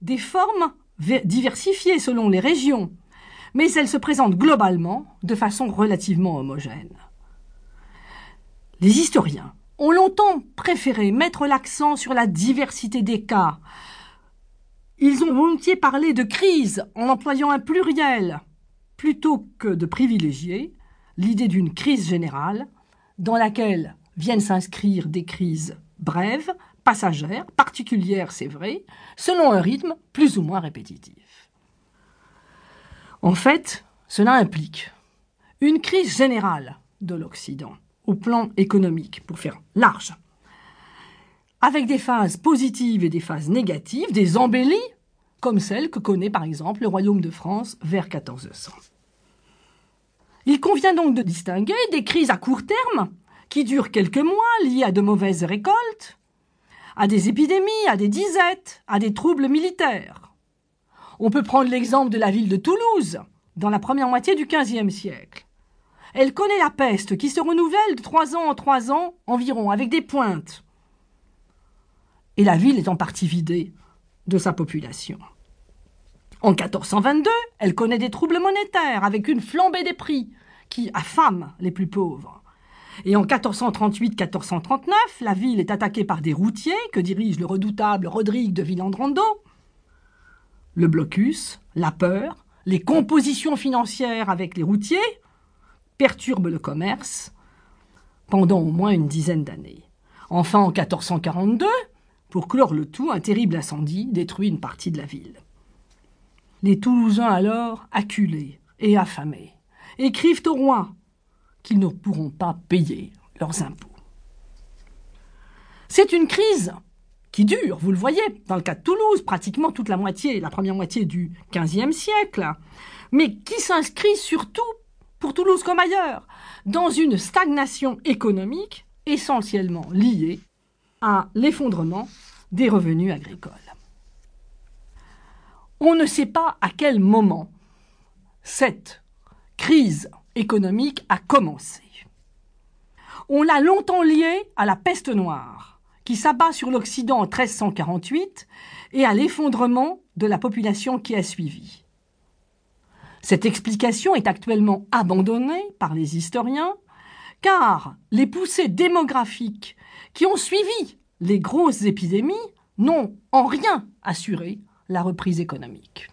des formes diversifiées selon les régions, mais elle se présente globalement de façon relativement homogène. Les historiens ont longtemps préféré mettre l'accent sur la diversité des cas. Ils ont volontiers parlé de crise en employant un pluriel, plutôt que de privilégier l'idée d'une crise générale dans laquelle viennent s'inscrire des crises brèves, passagères, particulières, c'est vrai, selon un rythme plus ou moins répétitif. En fait, cela implique une crise générale de l'Occident au plan économique, pour faire large, avec des phases positives et des phases négatives, des embellies, comme celle que connaît par exemple le Royaume de France vers 1400. Il convient donc de distinguer des crises à court terme, qui durent quelques mois, liées à de mauvaises récoltes, à des épidémies, à des disettes, à des troubles militaires. On peut prendre l'exemple de la ville de Toulouse, dans la première moitié du XVe siècle. Elle connaît la peste qui se renouvelle de trois ans en trois ans environ, avec des pointes. Et la ville est en partie vidée de sa population. En 1422, elle connaît des troubles monétaires avec une flambée des prix qui affame les plus pauvres. Et en 1438-1439, la ville est attaquée par des routiers que dirige le redoutable Rodrigue de Villandrando. Le blocus, la peur, les compositions financières avec les routiers perturbent le commerce pendant au moins une dizaine d'années. Enfin, en 1442, pour clore le tout, un terrible incendie détruit une partie de la ville. Les Toulousains alors, acculés et affamés, écrivent au roi qu'ils ne pourront pas payer leurs impôts. C'est une crise qui dure, vous le voyez, dans le cas de Toulouse, pratiquement toute la moitié, la première moitié du XVe siècle, mais qui s'inscrit surtout pour Toulouse comme ailleurs, dans une stagnation économique essentiellement liée à l'effondrement des revenus agricoles. On ne sait pas à quel moment cette crise économique a commencé. On l'a longtemps liée à la peste noire, qui s'abat sur l'Occident en 1348, et à l'effondrement de la population qui a suivi. Cette explication est actuellement abandonnée par les historiens, car les poussées démographiques qui ont suivi les grosses épidémies n'ont en rien assuré la reprise économique.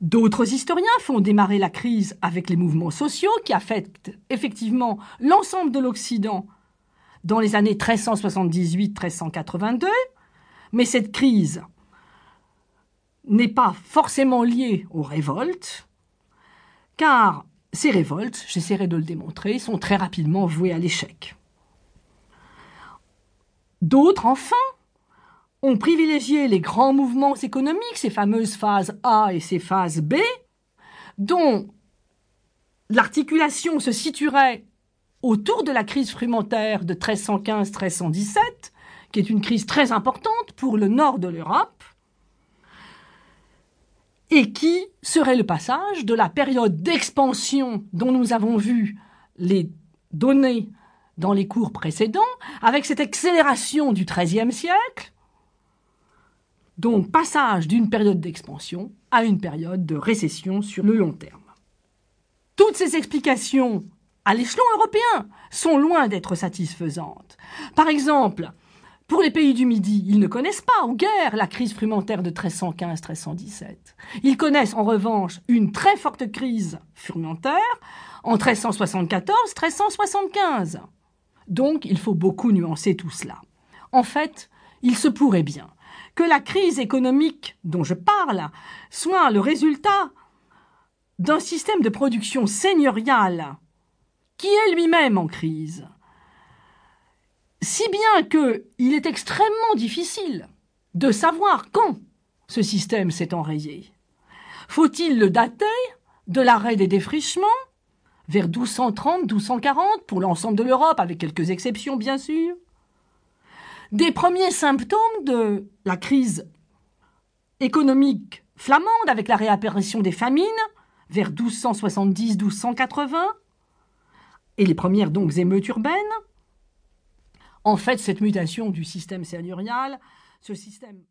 D'autres historiens font démarrer la crise avec les mouvements sociaux qui affectent effectivement l'ensemble de l'Occident dans les années 1378-1382, mais cette crise n'est pas forcément liée aux révoltes, car ces révoltes, j'essaierai de le démontrer, sont très rapidement vouées à l'échec. D'autres, enfin, ont privilégié les grands mouvements économiques, ces fameuses phases A et ces phases B, dont l'articulation se situerait autour de la crise frumentaire de 1315-1317, qui est une crise très importante pour le nord de l'Europe, et qui serait le passage de la période d'expansion dont nous avons vu les données dans les cours précédents, avec cette accélération du XIIIe siècle, donc passage d'une période d'expansion à une période de récession sur le long terme. Toutes ces explications à l'échelon européen sont loin d'être satisfaisantes. Par exemple, pour les pays du Midi, ils ne connaissent pas ou guère la crise frumentaire de 1315-1317. Ils connaissent en revanche une très forte crise frumentaire en 1374-1375. Donc il faut beaucoup nuancer tout cela. En fait, il se pourrait bien que la crise économique dont je parle soit le résultat d'un système de production seigneuriale qui est lui-même en crise si bien qu'il est extrêmement difficile de savoir quand ce système s'est enrayé. Faut-il le dater de l'arrêt des défrichements vers 1230-1240 pour l'ensemble de l'Europe, avec quelques exceptions bien sûr? Des premiers symptômes de la crise économique flamande avec la réapparition des famines vers 1270-1280 et les premières donc émeutes urbaines. En fait, cette mutation du système seigneurial, ce système